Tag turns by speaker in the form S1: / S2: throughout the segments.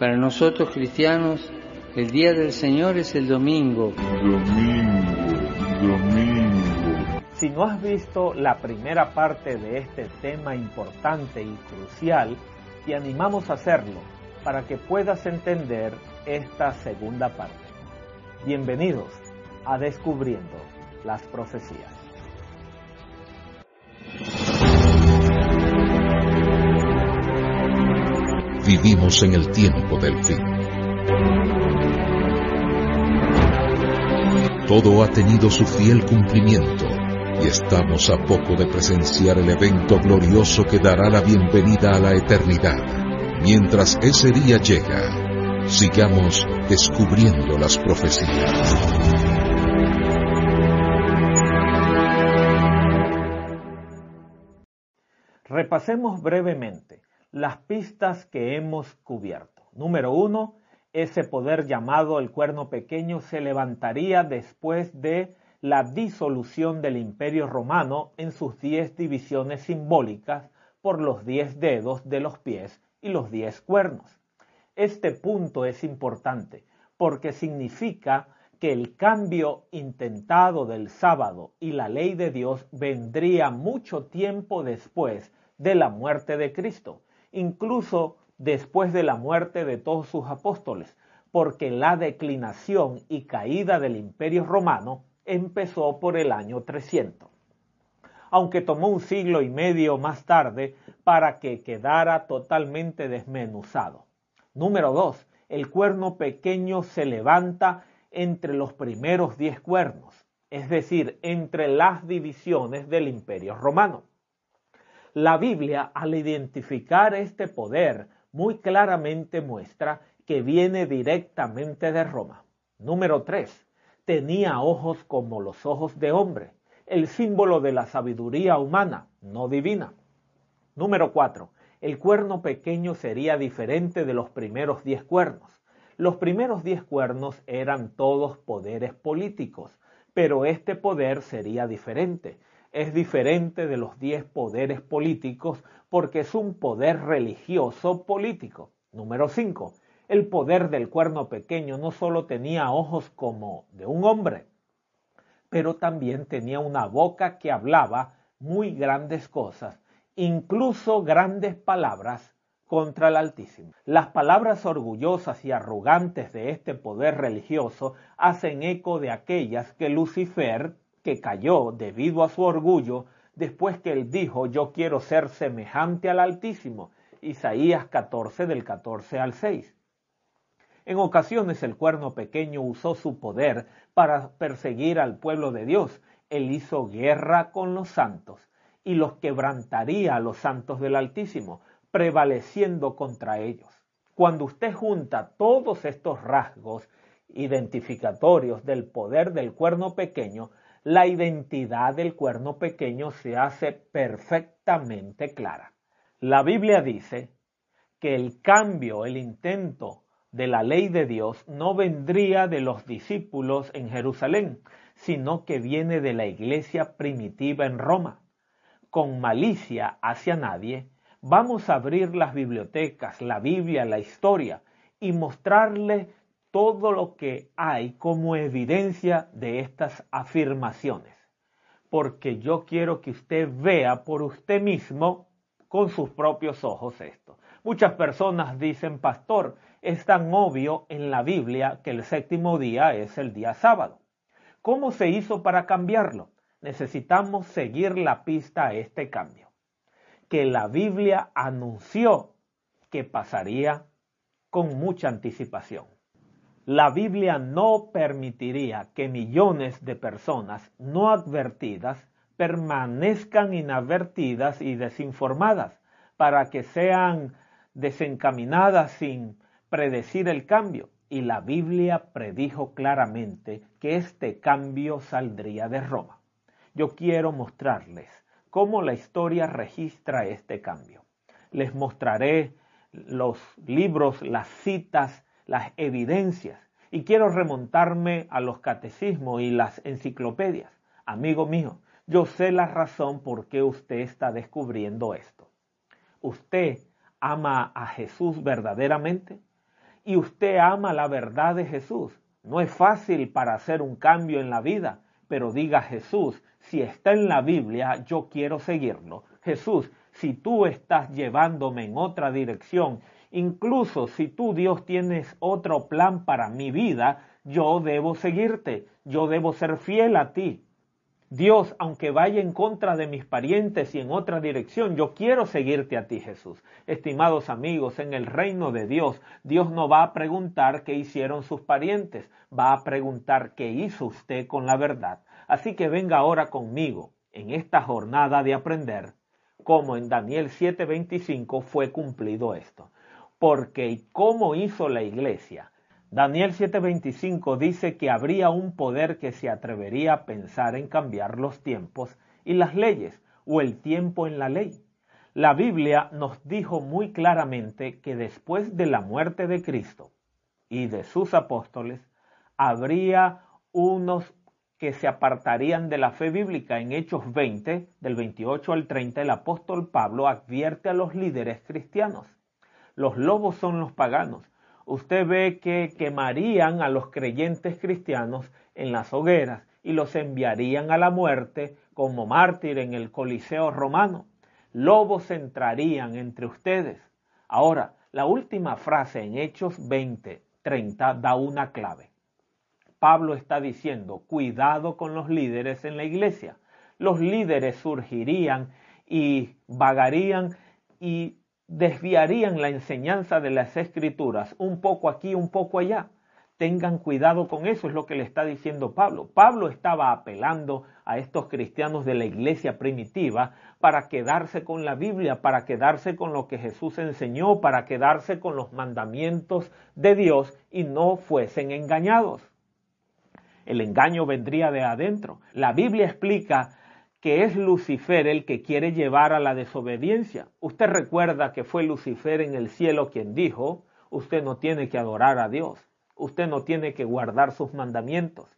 S1: Para nosotros cristianos, el día del Señor es el domingo.
S2: Domingo, domingo.
S3: Si no has visto la primera parte de este tema importante y crucial, te animamos a hacerlo para que puedas entender esta segunda parte. Bienvenidos a Descubriendo las Profecías.
S4: Vivimos en el tiempo del fin. Todo ha tenido su fiel cumplimiento y estamos a poco de presenciar el evento glorioso que dará la bienvenida a la eternidad. Mientras ese día llega, sigamos descubriendo las profecías.
S3: Repasemos brevemente las pistas que hemos cubierto. Número uno, ese poder llamado el cuerno pequeño se levantaría después de la disolución del imperio romano en sus diez divisiones simbólicas por los diez dedos de los pies y los diez cuernos. Este punto es importante porque significa que el cambio intentado del sábado y la ley de Dios vendría mucho tiempo después de la muerte de Cristo incluso después de la muerte de todos sus apóstoles, porque la declinación y caída del imperio romano empezó por el año 300, aunque tomó un siglo y medio más tarde para que quedara totalmente desmenuzado. Número 2. El cuerno pequeño se levanta entre los primeros diez cuernos, es decir, entre las divisiones del imperio romano. La Biblia, al identificar este poder, muy claramente muestra que viene directamente de Roma. Número 3. Tenía ojos como los ojos de hombre, el símbolo de la sabiduría humana, no divina. Número 4. El cuerno pequeño sería diferente de los primeros diez cuernos. Los primeros diez cuernos eran todos poderes políticos, pero este poder sería diferente es diferente de los diez poderes políticos porque es un poder religioso político. Número 5. El poder del cuerno pequeño no solo tenía ojos como de un hombre, pero también tenía una boca que hablaba muy grandes cosas, incluso grandes palabras contra el Altísimo. Las palabras orgullosas y arrogantes de este poder religioso hacen eco de aquellas que Lucifer que cayó debido a su orgullo después que él dijo, yo quiero ser semejante al Altísimo. Isaías 14 del 14 al 6. En ocasiones el cuerno pequeño usó su poder para perseguir al pueblo de Dios. Él hizo guerra con los santos y los quebrantaría a los santos del Altísimo, prevaleciendo contra ellos. Cuando usted junta todos estos rasgos identificatorios del poder del cuerno pequeño, la identidad del cuerno pequeño se hace perfectamente clara. La Biblia dice que el cambio, el intento de la ley de Dios no vendría de los discípulos en Jerusalén, sino que viene de la iglesia primitiva en Roma. Con malicia hacia nadie, vamos a abrir las bibliotecas, la Biblia, la historia y mostrarle todo lo que hay como evidencia de estas afirmaciones, porque yo quiero que usted vea por usted mismo con sus propios ojos esto. Muchas personas dicen, pastor, es tan obvio en la Biblia que el séptimo día es el día sábado. ¿Cómo se hizo para cambiarlo? Necesitamos seguir la pista a este cambio. Que la Biblia anunció que pasaría con mucha anticipación la Biblia no permitiría que millones de personas no advertidas permanezcan inadvertidas y desinformadas para que sean desencaminadas sin predecir el cambio. Y la Biblia predijo claramente que este cambio saldría de Roma. Yo quiero mostrarles cómo la historia registra este cambio. Les mostraré los libros, las citas, las evidencias y quiero remontarme a los catecismos y las enciclopedias. Amigo mío, yo sé la razón por qué usted está descubriendo esto. ¿Usted ama a Jesús verdaderamente? y usted ama la verdad de Jesús. No es fácil para hacer un cambio en la vida, pero diga Jesús, si está en la Biblia, yo quiero seguirlo. Jesús, si tú estás llevándome en otra dirección, incluso si tú Dios tienes otro plan para mi vida, yo debo seguirte, yo debo ser fiel a ti. Dios, aunque vaya en contra de mis parientes y en otra dirección, yo quiero seguirte a ti, Jesús. Estimados amigos, en el reino de Dios, Dios no va a preguntar qué hicieron sus parientes, va a preguntar qué hizo usted con la verdad. Así que venga ahora conmigo en esta jornada de aprender cómo en Daniel 7:25 fue cumplido esto. Porque y cómo hizo la iglesia Daniel 7:25 dice que habría un poder que se atrevería a pensar en cambiar los tiempos y las leyes o el tiempo en la ley. La Biblia nos dijo muy claramente que después de la muerte de Cristo y de sus apóstoles, habría unos que se apartarían de la fe bíblica. En Hechos 20, del 28 al 30, el apóstol Pablo advierte a los líderes cristianos. Los lobos son los paganos usted ve que quemarían a los creyentes cristianos en las hogueras y los enviarían a la muerte como mártir en el Coliseo romano. Lobos entrarían entre ustedes. Ahora, la última frase en Hechos 20, 30 da una clave. Pablo está diciendo, cuidado con los líderes en la iglesia. Los líderes surgirían y vagarían y desviarían la enseñanza de las escrituras un poco aquí, un poco allá. Tengan cuidado con eso, es lo que le está diciendo Pablo. Pablo estaba apelando a estos cristianos de la iglesia primitiva para quedarse con la Biblia, para quedarse con lo que Jesús enseñó, para quedarse con los mandamientos de Dios y no fuesen engañados. El engaño vendría de adentro. La Biblia explica que es Lucifer el que quiere llevar a la desobediencia. Usted recuerda que fue Lucifer en el cielo quien dijo, usted no tiene que adorar a Dios, usted no tiene que guardar sus mandamientos.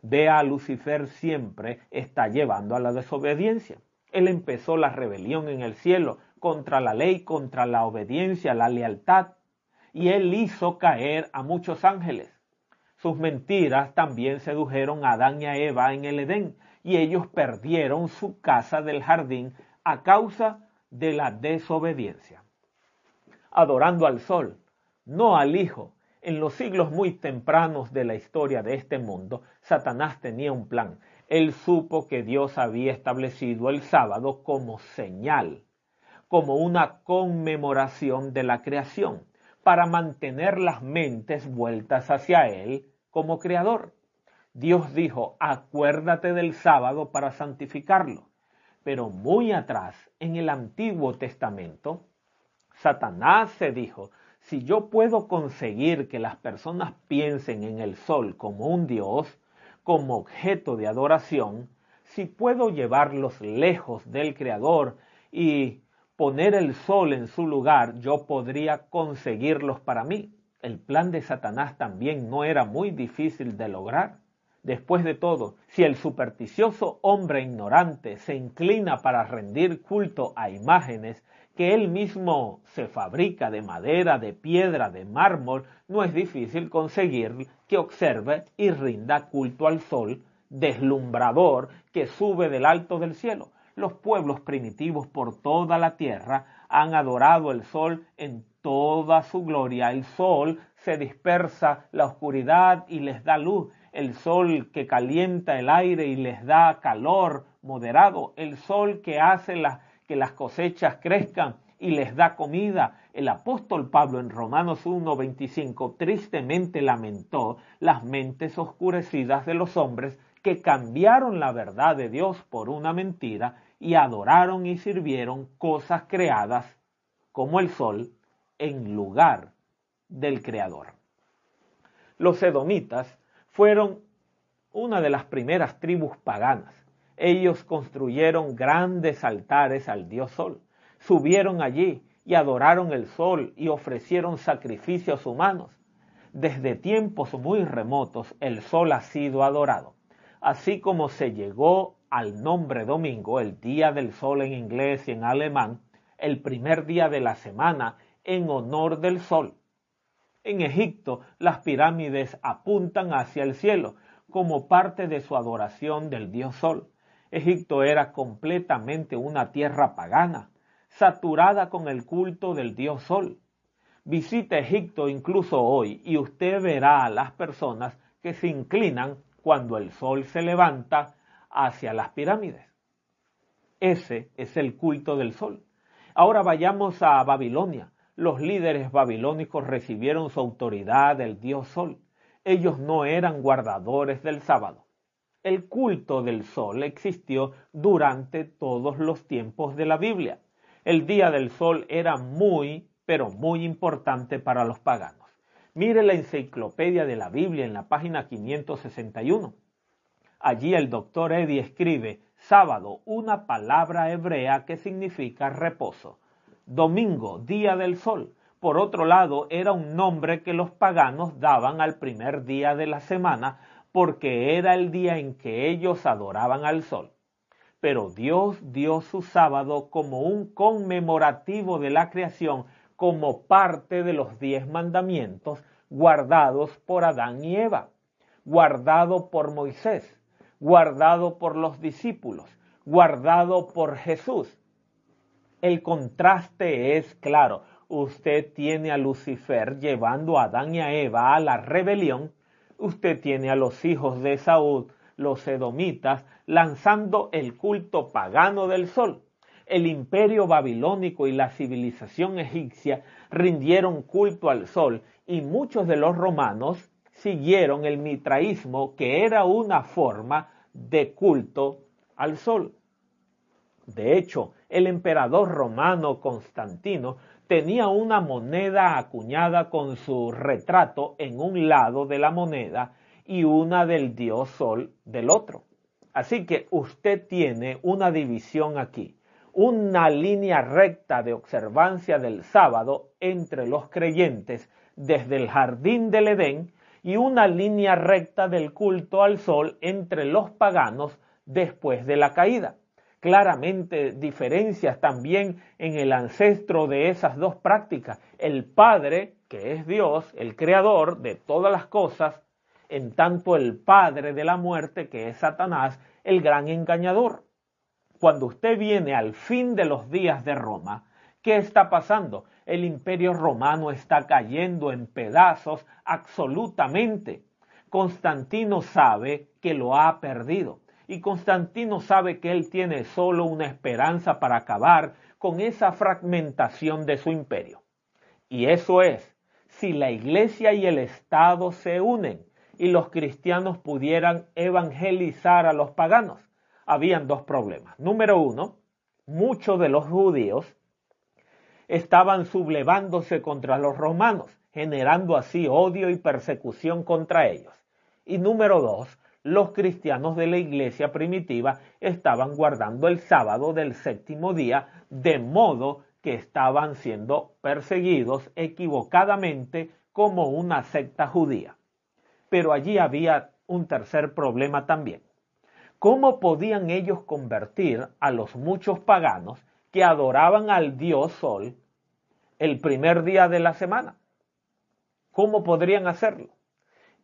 S3: Vea a Lucifer siempre está llevando a la desobediencia. Él empezó la rebelión en el cielo contra la ley, contra la obediencia, la lealtad, y él hizo caer a muchos ángeles. Sus mentiras también sedujeron a Adán y a Eva en el Edén, y ellos perdieron su casa del jardín a causa de la desobediencia. Adorando al sol, no al Hijo, en los siglos muy tempranos de la historia de este mundo, Satanás tenía un plan. Él supo que Dios había establecido el sábado como señal, como una conmemoración de la creación, para mantener las mentes vueltas hacia Él como creador. Dios dijo, acuérdate del sábado para santificarlo. Pero muy atrás, en el Antiguo Testamento, Satanás se dijo, si yo puedo conseguir que las personas piensen en el sol como un Dios, como objeto de adoración, si puedo llevarlos lejos del Creador y poner el sol en su lugar, yo podría conseguirlos para mí. El plan de Satanás también no era muy difícil de lograr. Después de todo, si el supersticioso hombre ignorante se inclina para rendir culto a imágenes que él mismo se fabrica de madera, de piedra, de mármol, no es difícil conseguir que observe y rinda culto al sol deslumbrador que sube del alto del cielo. Los pueblos primitivos por toda la tierra han adorado el sol en toda su gloria. El sol se dispersa la oscuridad y les da luz el sol que calienta el aire y les da calor moderado, el sol que hace que las cosechas crezcan y les da comida. El apóstol Pablo en Romanos 1:25 tristemente lamentó las mentes oscurecidas de los hombres que cambiaron la verdad de Dios por una mentira y adoraron y sirvieron cosas creadas como el sol en lugar del Creador. Los edomitas fueron una de las primeras tribus paganas. Ellos construyeron grandes altares al dios Sol, subieron allí y adoraron el Sol y ofrecieron sacrificios humanos. Desde tiempos muy remotos el Sol ha sido adorado, así como se llegó al nombre domingo, el día del Sol en inglés y en alemán, el primer día de la semana en honor del Sol. En Egipto las pirámides apuntan hacia el cielo como parte de su adoración del dios Sol. Egipto era completamente una tierra pagana, saturada con el culto del dios Sol. Visite Egipto incluso hoy y usted verá a las personas que se inclinan cuando el sol se levanta hacia las pirámides. Ese es el culto del sol. Ahora vayamos a Babilonia. Los líderes babilónicos recibieron su autoridad del dios sol. Ellos no eran guardadores del sábado. El culto del sol existió durante todos los tiempos de la Biblia. El día del sol era muy, pero muy importante para los paganos. Mire la enciclopedia de la Biblia en la página 561. Allí el doctor Eddy escribe sábado, una palabra hebrea que significa reposo. Domingo, día del sol. Por otro lado, era un nombre que los paganos daban al primer día de la semana porque era el día en que ellos adoraban al sol. Pero Dios dio su sábado como un conmemorativo de la creación, como parte de los diez mandamientos guardados por Adán y Eva, guardado por Moisés guardado por los discípulos, guardado por Jesús. El contraste es claro. Usted tiene a Lucifer llevando a Adán y a Eva a la rebelión. Usted tiene a los hijos de Saúl, los edomitas, lanzando el culto pagano del sol. El imperio babilónico y la civilización egipcia rindieron culto al sol y muchos de los romanos siguieron el mitraísmo, que era una forma de culto al sol. De hecho, el emperador romano Constantino tenía una moneda acuñada con su retrato en un lado de la moneda y una del dios sol del otro. Así que usted tiene una división aquí, una línea recta de observancia del sábado entre los creyentes desde el jardín del Edén y una línea recta del culto al sol entre los paganos después de la caída. Claramente diferencias también en el ancestro de esas dos prácticas. El Padre, que es Dios, el creador de todas las cosas, en tanto el Padre de la muerte, que es Satanás, el gran engañador. Cuando usted viene al fin de los días de Roma, ¿qué está pasando? el imperio romano está cayendo en pedazos absolutamente. Constantino sabe que lo ha perdido y Constantino sabe que él tiene solo una esperanza para acabar con esa fragmentación de su imperio. Y eso es, si la iglesia y el Estado se unen y los cristianos pudieran evangelizar a los paganos. Habían dos problemas. Número uno, muchos de los judíos estaban sublevándose contra los romanos, generando así odio y persecución contra ellos. Y número dos, los cristianos de la iglesia primitiva estaban guardando el sábado del séptimo día, de modo que estaban siendo perseguidos equivocadamente como una secta judía. Pero allí había un tercer problema también. ¿Cómo podían ellos convertir a los muchos paganos que adoraban al dios Sol el primer día de la semana. ¿Cómo podrían hacerlo?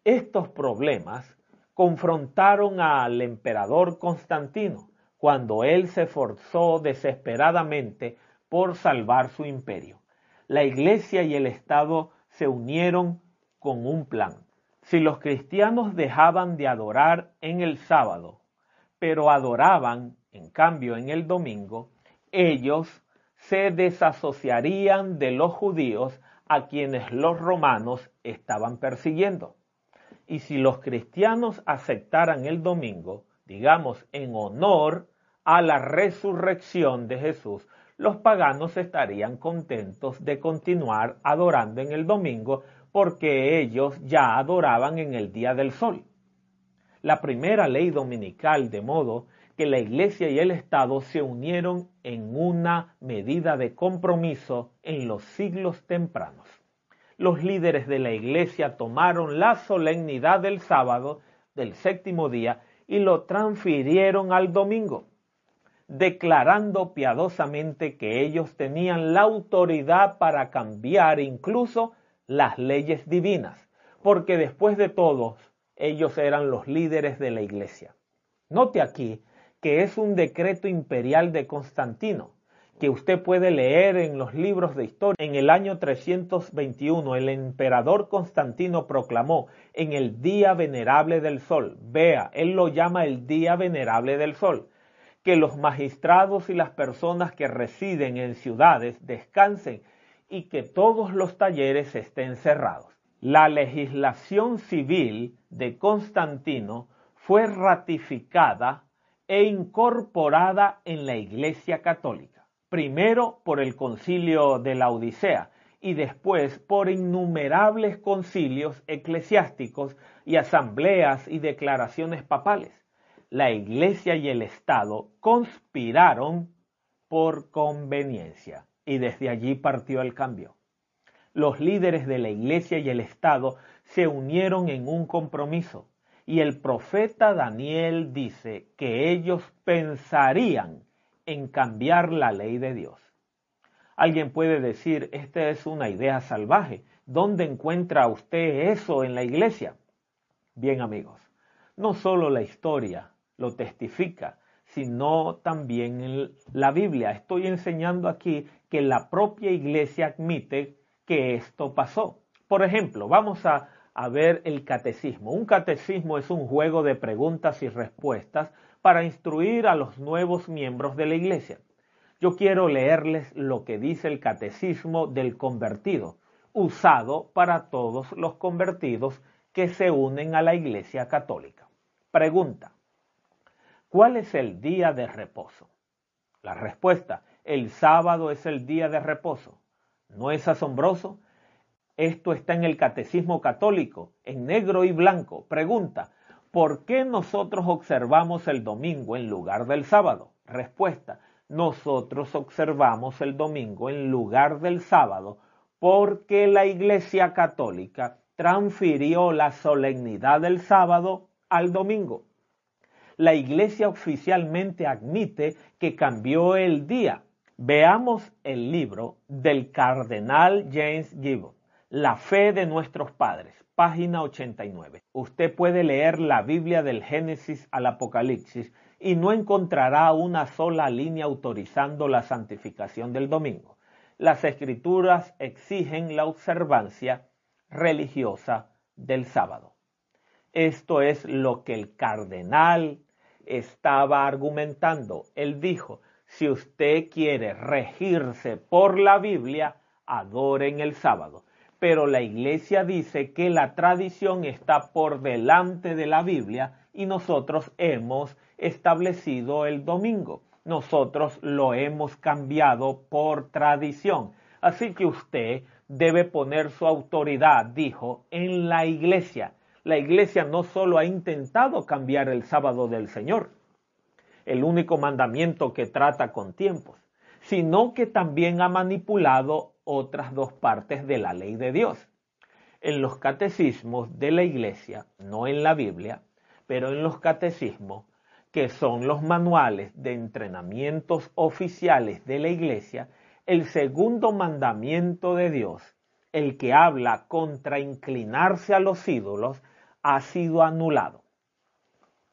S3: Estos problemas confrontaron al emperador Constantino cuando él se esforzó desesperadamente por salvar su imperio. La iglesia y el Estado se unieron con un plan. Si los cristianos dejaban de adorar en el sábado, pero adoraban, en cambio, en el domingo, ellos se desasociarían de los judíos a quienes los romanos estaban persiguiendo. Y si los cristianos aceptaran el domingo, digamos en honor a la resurrección de Jesús, los paganos estarían contentos de continuar adorando en el domingo porque ellos ya adoraban en el día del sol. La primera ley dominical, de modo que la Iglesia y el Estado se unieron en una medida de compromiso en los siglos tempranos. Los líderes de la Iglesia tomaron la solemnidad del sábado del séptimo día y lo transfirieron al domingo, declarando piadosamente que ellos tenían la autoridad para cambiar incluso las leyes divinas, porque después de todo ellos eran los líderes de la iglesia. Note aquí que es un decreto imperial de Constantino, que usted puede leer en los libros de historia. En el año 321 el emperador Constantino proclamó en el día venerable del sol, vea, él lo llama el día venerable del sol, que los magistrados y las personas que residen en ciudades descansen y que todos los talleres estén cerrados. La legislación civil de Constantino fue ratificada e incorporada en la Iglesia Católica, primero por el concilio de la Odisea y después por innumerables concilios eclesiásticos y asambleas y declaraciones papales la Iglesia y el Estado conspiraron por conveniencia y desde allí partió el cambio. Los líderes de la Iglesia y el Estado se unieron en un compromiso y el profeta Daniel dice que ellos pensarían en cambiar la ley de Dios. Alguien puede decir, esta es una idea salvaje. ¿Dónde encuentra usted eso en la iglesia? Bien amigos, no solo la historia lo testifica, sino también la Biblia. Estoy enseñando aquí que la propia iglesia admite que esto pasó. Por ejemplo, vamos a, a ver el catecismo. Un catecismo es un juego de preguntas y respuestas para instruir a los nuevos miembros de la iglesia. Yo quiero leerles lo que dice el catecismo del convertido, usado para todos los convertidos que se unen a la iglesia católica. Pregunta. ¿Cuál es el día de reposo? La respuesta, el sábado es el día de reposo. ¿No es asombroso? Esto está en el Catecismo Católico, en negro y blanco. Pregunta, ¿por qué nosotros observamos el domingo en lugar del sábado? Respuesta, nosotros observamos el domingo en lugar del sábado porque la Iglesia Católica transfirió la solemnidad del sábado al domingo la Iglesia oficialmente admite que cambió el día. Veamos el libro del cardenal James Gibbon, La fe de nuestros padres, página 89. Usted puede leer la Biblia del Génesis al Apocalipsis y no encontrará una sola línea autorizando la santificación del domingo. Las escrituras exigen la observancia religiosa del sábado. Esto es lo que el cardenal estaba argumentando. Él dijo, si usted quiere regirse por la Biblia, adoren el sábado. Pero la iglesia dice que la tradición está por delante de la Biblia y nosotros hemos establecido el domingo. Nosotros lo hemos cambiado por tradición. Así que usted debe poner su autoridad, dijo, en la iglesia la iglesia no solo ha intentado cambiar el sábado del Señor, el único mandamiento que trata con tiempos, sino que también ha manipulado otras dos partes de la ley de Dios. En los catecismos de la iglesia, no en la Biblia, pero en los catecismos, que son los manuales de entrenamientos oficiales de la iglesia, el segundo mandamiento de Dios, el que habla contra inclinarse a los ídolos, ha sido anulado.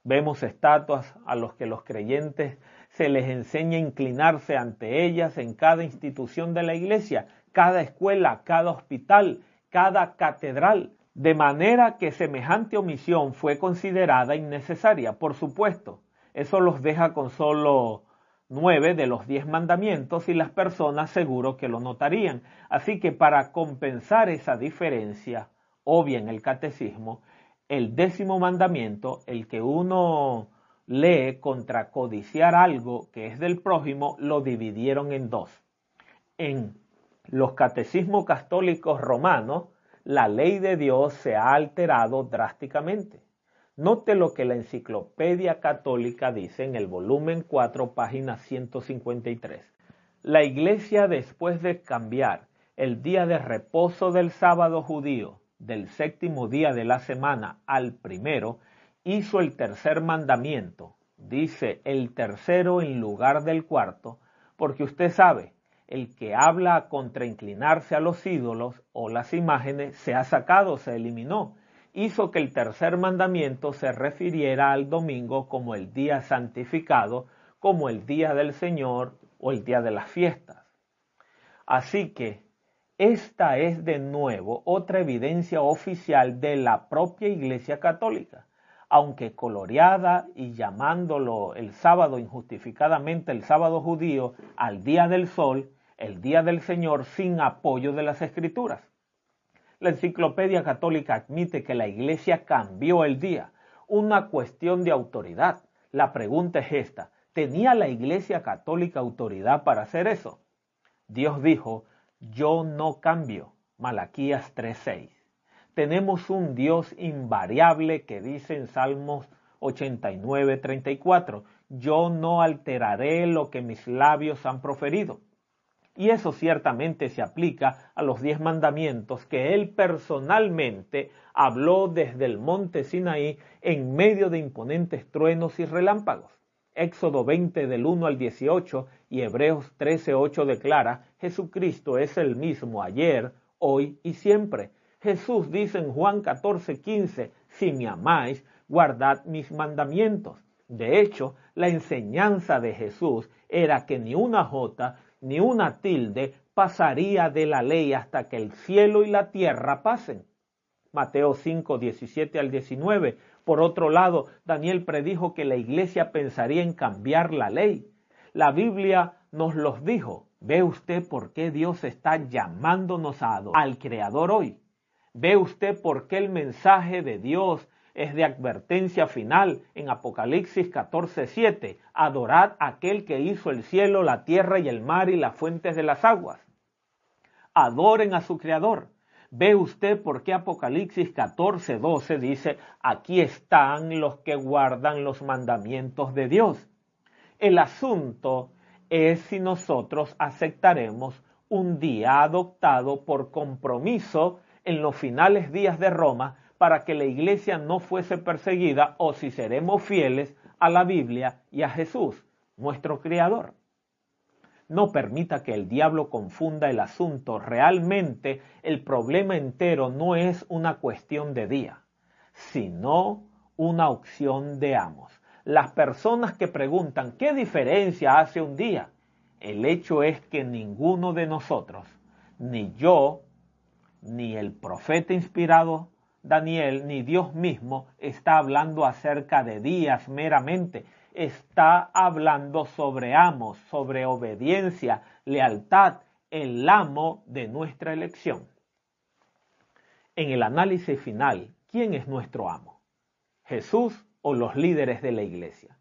S3: Vemos estatuas a los que los creyentes se les enseña a inclinarse ante ellas en cada institución de la iglesia, cada escuela, cada hospital, cada catedral, de manera que semejante omisión fue considerada innecesaria. Por supuesto, eso los deja con solo nueve de los diez mandamientos y las personas seguro que lo notarían. Así que para compensar esa diferencia obvia en el catecismo, el décimo mandamiento, el que uno lee contra codiciar algo que es del prójimo, lo dividieron en dos. En los catecismos católicos romanos, la ley de Dios se ha alterado drásticamente. Note lo que la Enciclopedia Católica dice en el volumen 4, página 153. La Iglesia, después de cambiar el día de reposo del sábado judío del séptimo día de la semana al primero, hizo el tercer mandamiento, dice el tercero en lugar del cuarto, porque usted sabe, el que habla contra inclinarse a los ídolos o las imágenes se ha sacado, se eliminó. Hizo que el tercer mandamiento se refiriera al domingo como el día santificado, como el día del Señor o el día de las fiestas. Así que esta es de nuevo otra evidencia oficial de la propia Iglesia Católica, aunque coloreada y llamándolo el sábado injustificadamente el sábado judío al día del sol, el día del Señor sin apoyo de las escrituras. La enciclopedia católica admite que la iglesia cambió el día, una cuestión de autoridad. La pregunta es esta, ¿tenía la iglesia católica autoridad para hacer eso? Dios dijo, yo no cambio. Malaquías 3:6. Tenemos un Dios invariable que dice en Salmos 89:34, yo no alteraré lo que mis labios han proferido. Y eso ciertamente se aplica a los diez mandamientos que él personalmente habló desde el monte Sinaí en medio de imponentes truenos y relámpagos. Éxodo 20 del 1 al 18 y Hebreos 13, 8 declara, Jesucristo es el mismo ayer, hoy y siempre. Jesús dice en Juan 14, 15, si me amáis, guardad mis mandamientos. De hecho, la enseñanza de Jesús era que ni una jota ni una tilde pasaría de la ley hasta que el cielo y la tierra pasen. Mateo 5, 17 al 19. Por otro lado, Daniel predijo que la iglesia pensaría en cambiar la ley. La Biblia nos los dijo. ¿Ve usted por qué Dios está llamándonos a, al Creador hoy? ¿Ve usted por qué el mensaje de Dios es de advertencia final en Apocalipsis 14:7. Adorad a aquel que hizo el cielo, la tierra y el mar y las fuentes de las aguas. Adoren a su Creador. Ve usted por qué Apocalipsis 14:12 dice, aquí están los que guardan los mandamientos de Dios. El asunto es si nosotros aceptaremos un día adoptado por compromiso en los finales días de Roma para que la iglesia no fuese perseguida o si seremos fieles a la Biblia y a Jesús, nuestro Creador. No permita que el diablo confunda el asunto. Realmente el problema entero no es una cuestión de día, sino una opción de amos. Las personas que preguntan qué diferencia hace un día, el hecho es que ninguno de nosotros, ni yo, ni el profeta inspirado Daniel ni Dios mismo está hablando acerca de días meramente, está hablando sobre amos, sobre obediencia, lealtad, el amo de nuestra elección. En el análisis final, ¿quién es nuestro amo? ¿Jesús o los líderes de la iglesia?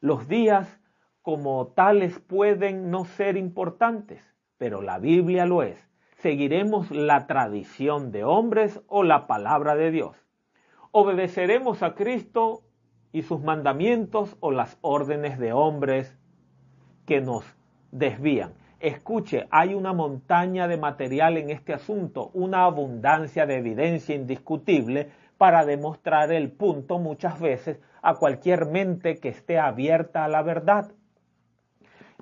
S3: Los días como tales pueden no ser importantes, pero la Biblia lo es ¿Seguiremos la tradición de hombres o la palabra de Dios? ¿Obedeceremos a Cristo y sus mandamientos o las órdenes de hombres que nos desvían? Escuche, hay una montaña de material en este asunto, una abundancia de evidencia indiscutible para demostrar el punto muchas veces a cualquier mente que esté abierta a la verdad.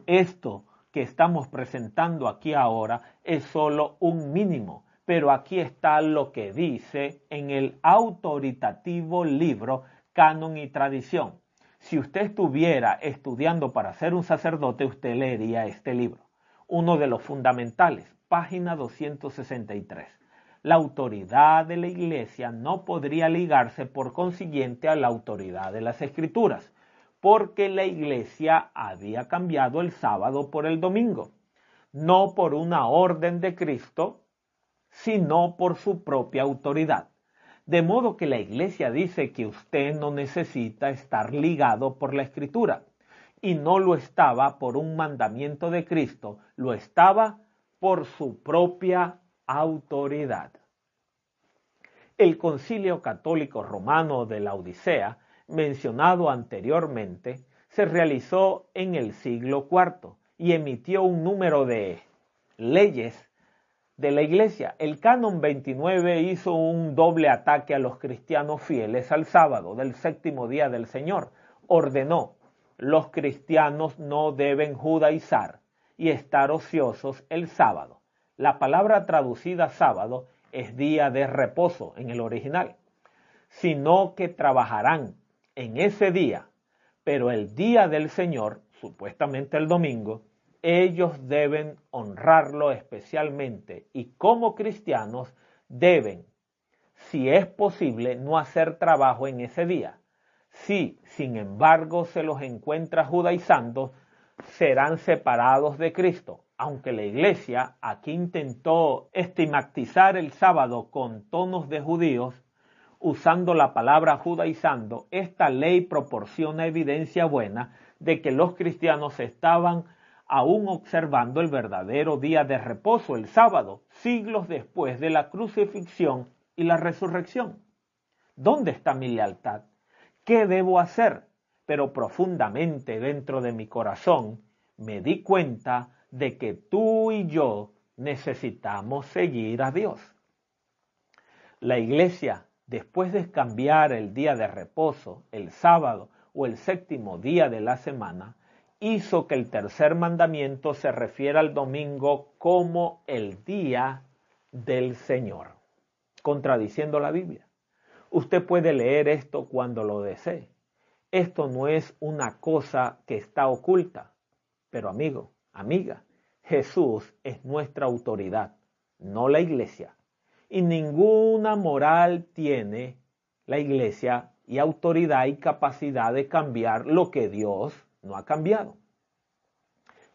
S3: Esto que estamos presentando aquí ahora es solo un mínimo, pero aquí está lo que dice en el autoritativo libro Canon y Tradición. Si usted estuviera estudiando para ser un sacerdote, usted leería este libro, uno de los fundamentales, página 263. La autoridad de la Iglesia no podría ligarse por consiguiente a la autoridad de las Escrituras porque la iglesia había cambiado el sábado por el domingo, no por una orden de Cristo, sino por su propia autoridad. De modo que la iglesia dice que usted no necesita estar ligado por la escritura, y no lo estaba por un mandamiento de Cristo, lo estaba por su propia autoridad. El Concilio Católico Romano de la Odisea mencionado anteriormente se realizó en el siglo IV y emitió un número de leyes de la Iglesia. El canon 29 hizo un doble ataque a los cristianos fieles al sábado del séptimo día del Señor. Ordenó, los cristianos no deben judaizar y estar ociosos el sábado. La palabra traducida sábado es día de reposo en el original, sino que trabajarán en ese día, pero el día del Señor, supuestamente el domingo, ellos deben honrarlo especialmente y como cristianos deben, si es posible, no hacer trabajo en ese día. Si, sin embargo, se los encuentra judaizando, serán separados de Cristo. Aunque la iglesia aquí intentó estigmatizar el sábado con tonos de judíos, usando la palabra judaizando, esta ley proporciona evidencia buena de que los cristianos estaban aún observando el verdadero día de reposo, el sábado, siglos después de la crucifixión y la resurrección. ¿Dónde está mi lealtad? ¿Qué debo hacer? Pero profundamente dentro de mi corazón me di cuenta de que tú y yo necesitamos seguir a Dios. La iglesia, después de cambiar el día de reposo, el sábado o el séptimo día de la semana, hizo que el tercer mandamiento se refiera al domingo como el día del Señor, contradiciendo la Biblia. Usted puede leer esto cuando lo desee. Esto no es una cosa que está oculta. Pero amigo, amiga, Jesús es nuestra autoridad, no la iglesia. Y ninguna moral tiene la iglesia y autoridad y capacidad de cambiar lo que Dios no ha cambiado.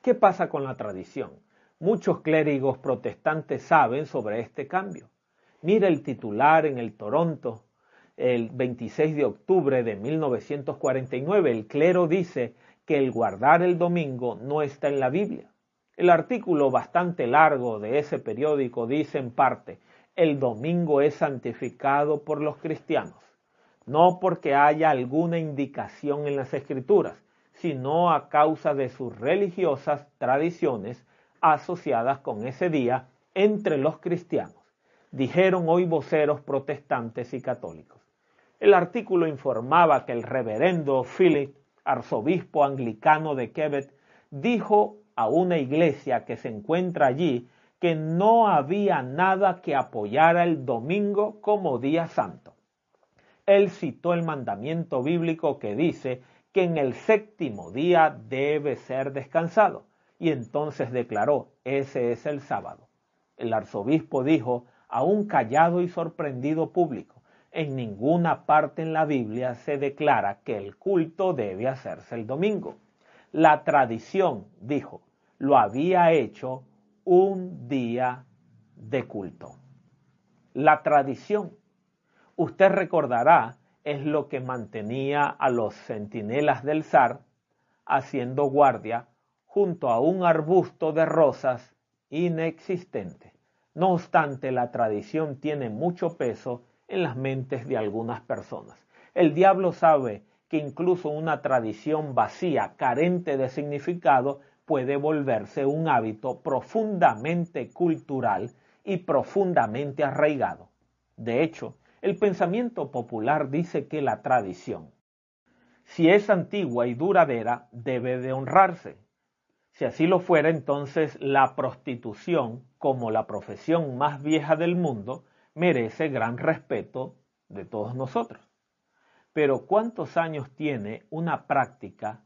S3: ¿Qué pasa con la tradición? Muchos clérigos protestantes saben sobre este cambio. Mira el titular en el Toronto el 26 de octubre de 1949. El clero dice que el guardar el domingo no está en la Biblia. El artículo bastante largo de ese periódico dice en parte, el domingo es santificado por los cristianos, no porque haya alguna indicación en las escrituras, sino a causa de sus religiosas tradiciones asociadas con ese día entre los cristianos, dijeron hoy voceros protestantes y católicos. El artículo informaba que el reverendo Philip, arzobispo anglicano de Quebec, dijo a una iglesia que se encuentra allí que no había nada que apoyara el domingo como día santo. Él citó el mandamiento bíblico que dice que en el séptimo día debe ser descansado. Y entonces declaró, ese es el sábado. El arzobispo dijo a un callado y sorprendido público, en ninguna parte en la Biblia se declara que el culto debe hacerse el domingo. La tradición, dijo, lo había hecho un día de culto. La tradición. Usted recordará es lo que mantenía a los centinelas del zar haciendo guardia junto a un arbusto de rosas inexistente. No obstante, la tradición tiene mucho peso en las mentes de algunas personas. El diablo sabe que incluso una tradición vacía, carente de significado, puede volverse un hábito profundamente cultural y profundamente arraigado. De hecho, el pensamiento popular dice que la tradición, si es antigua y duradera, debe de honrarse. Si así lo fuera, entonces la prostitución, como la profesión más vieja del mundo, merece gran respeto de todos nosotros. Pero ¿cuántos años tiene una práctica?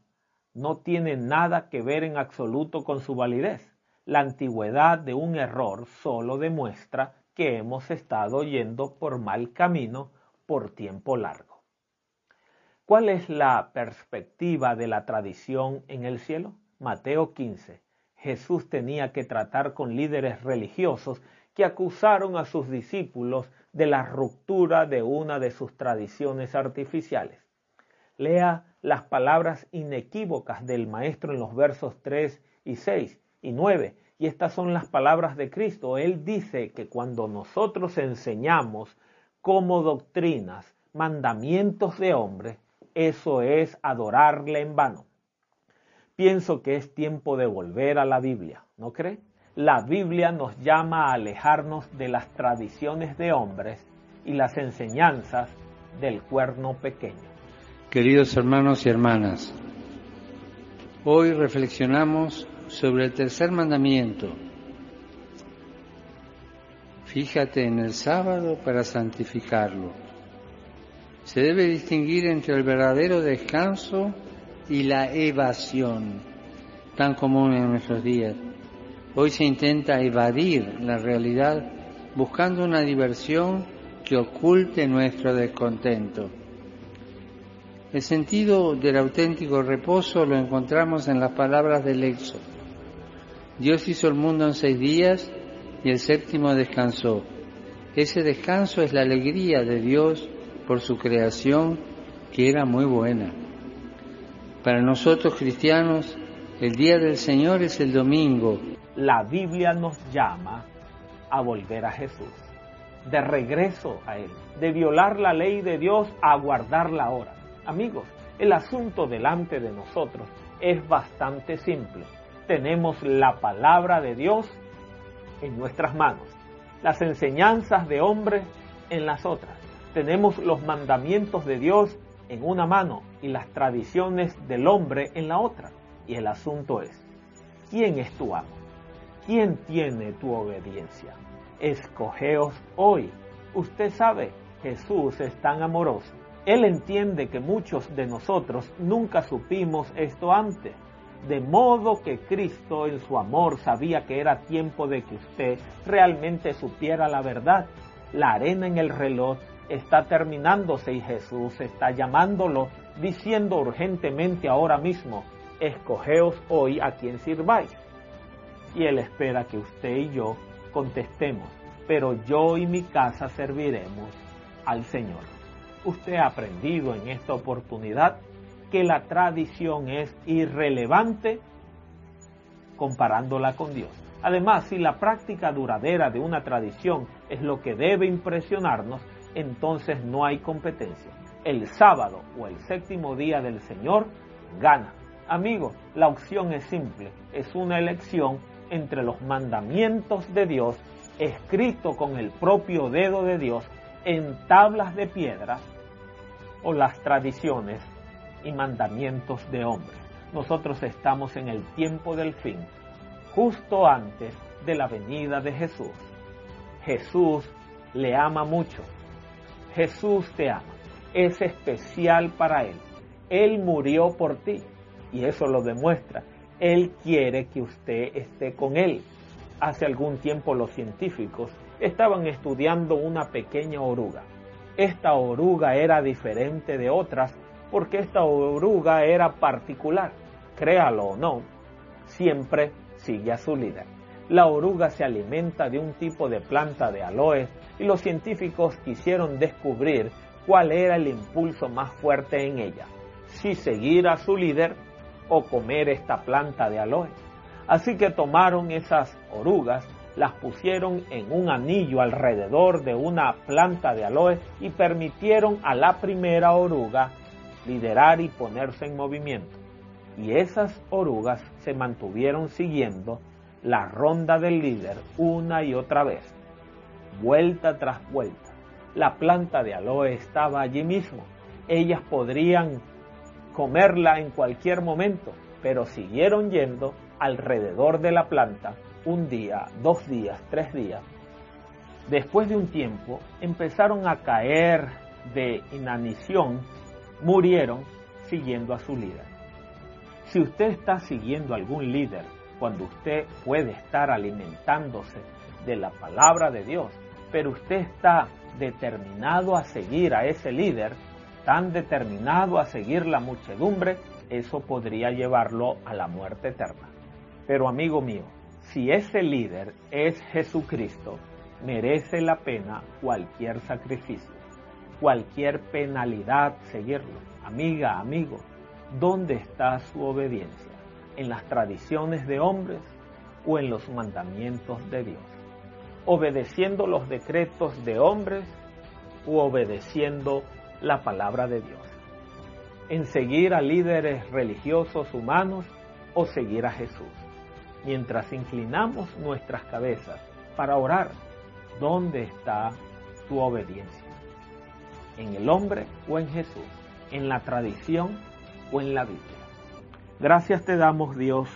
S3: No tiene nada que ver en absoluto con su validez. La antigüedad de un error solo demuestra que hemos estado yendo por mal camino por tiempo largo. ¿Cuál es la perspectiva de la tradición en el cielo? Mateo 15. Jesús tenía que tratar con líderes religiosos que acusaron a sus discípulos de la ruptura de una de sus tradiciones artificiales. Lea las palabras inequívocas del Maestro en los versos 3 y 6 y 9 y estas son las palabras de Cristo. Él dice que cuando nosotros enseñamos como doctrinas mandamientos de hombre, eso es adorarle en vano. Pienso que es tiempo de volver a la Biblia, ¿no cree? La Biblia nos llama a alejarnos de las tradiciones de hombres y las enseñanzas del cuerno pequeño.
S1: Queridos hermanos y hermanas, hoy reflexionamos sobre el tercer mandamiento. Fíjate en el sábado para santificarlo. Se debe distinguir entre el verdadero descanso y la evasión, tan común en nuestros días. Hoy se intenta evadir la realidad buscando una diversión que oculte nuestro descontento. El sentido del auténtico reposo lo encontramos en las palabras del Éxodo. Dios hizo el mundo en seis días y el séptimo descansó. Ese descanso es la alegría de Dios por su creación que era muy buena. Para nosotros cristianos, el día del Señor es el domingo.
S3: La Biblia nos llama a volver a Jesús, de regreso a Él, de violar la ley de Dios a guardar la hora. Amigos, el asunto delante de nosotros es bastante simple. Tenemos la palabra de Dios en nuestras manos, las enseñanzas de hombres en las otras. Tenemos los mandamientos de Dios en una mano y las tradiciones del hombre en la otra. Y el asunto es, ¿quién es tu amo? ¿Quién tiene tu obediencia? Escogeos hoy. Usted sabe, Jesús es tan amoroso. Él entiende que muchos de nosotros nunca supimos esto antes. De modo que Cristo en su amor sabía que era tiempo de que usted realmente supiera la verdad. La arena en el reloj está terminándose y Jesús está llamándolo, diciendo urgentemente ahora mismo, escogeos hoy a quien sirváis. Y Él espera que usted y yo contestemos, pero yo y mi casa serviremos al Señor. Usted ha aprendido en esta oportunidad que la tradición es irrelevante comparándola con Dios. Además, si la práctica duradera de una tradición es lo que debe impresionarnos, entonces no hay competencia. El sábado o el séptimo día del Señor gana. Amigos, la opción es simple, es una elección entre los mandamientos de Dios, escrito con el propio dedo de Dios en tablas de piedra, o las tradiciones y mandamientos de hombres. Nosotros estamos en el tiempo del fin, justo antes de la venida de Jesús. Jesús le ama mucho. Jesús te ama. Es especial para Él. Él murió por ti y eso lo demuestra. Él quiere que usted esté con Él. Hace algún tiempo los científicos estaban estudiando una pequeña oruga. Esta oruga era diferente de otras porque esta oruga era particular. Créalo o no, siempre sigue a su líder. La oruga se alimenta de un tipo de planta de aloe y los científicos quisieron descubrir cuál era el impulso más fuerte en ella, si seguir a su líder o comer esta planta de aloe. Así que tomaron esas orugas, las pusieron en un anillo alrededor de una planta de aloe y permitieron a la primera oruga liderar y ponerse en movimiento. Y esas orugas se mantuvieron siguiendo la ronda del líder una y otra vez, vuelta tras vuelta. La planta de aloe estaba allí mismo. Ellas podrían comerla en cualquier momento, pero siguieron yendo alrededor de la planta un día, dos días, tres días. Después de un tiempo empezaron a caer de inanición, murieron siguiendo a su líder. Si usted está siguiendo algún líder cuando usted puede estar alimentándose de la palabra de Dios, pero usted está determinado a seguir a ese líder, tan determinado a seguir la muchedumbre, eso podría llevarlo a la muerte eterna. Pero amigo mío, si ese líder es Jesucristo, merece la pena cualquier sacrificio, cualquier penalidad seguirlo. Amiga, amigo, ¿dónde está su obediencia? ¿En las tradiciones de hombres o en los mandamientos de Dios? ¿Obedeciendo los decretos de hombres o obedeciendo la palabra de Dios? ¿En seguir a líderes religiosos humanos o seguir a Jesús? Mientras inclinamos nuestras cabezas para orar, ¿dónde está tu obediencia? ¿En el hombre o en Jesús? ¿En la tradición o en la Biblia? Gracias te damos Dios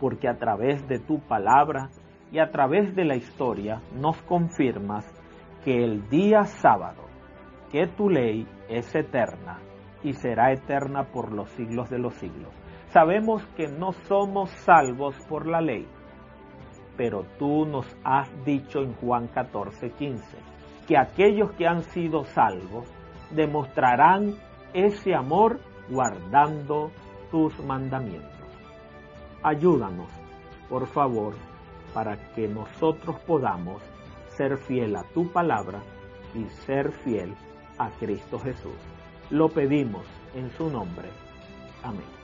S3: porque a través de tu palabra y a través de la historia nos confirmas que el día sábado, que tu ley es eterna y será eterna por los siglos de los siglos. Sabemos que no somos salvos por la ley, pero tú nos has dicho en Juan 14, 15, que aquellos que han sido salvos demostrarán ese amor guardando tus mandamientos. Ayúdanos, por favor, para que nosotros podamos ser fiel a tu palabra y ser fiel a Cristo Jesús. Lo pedimos en su nombre. Amén.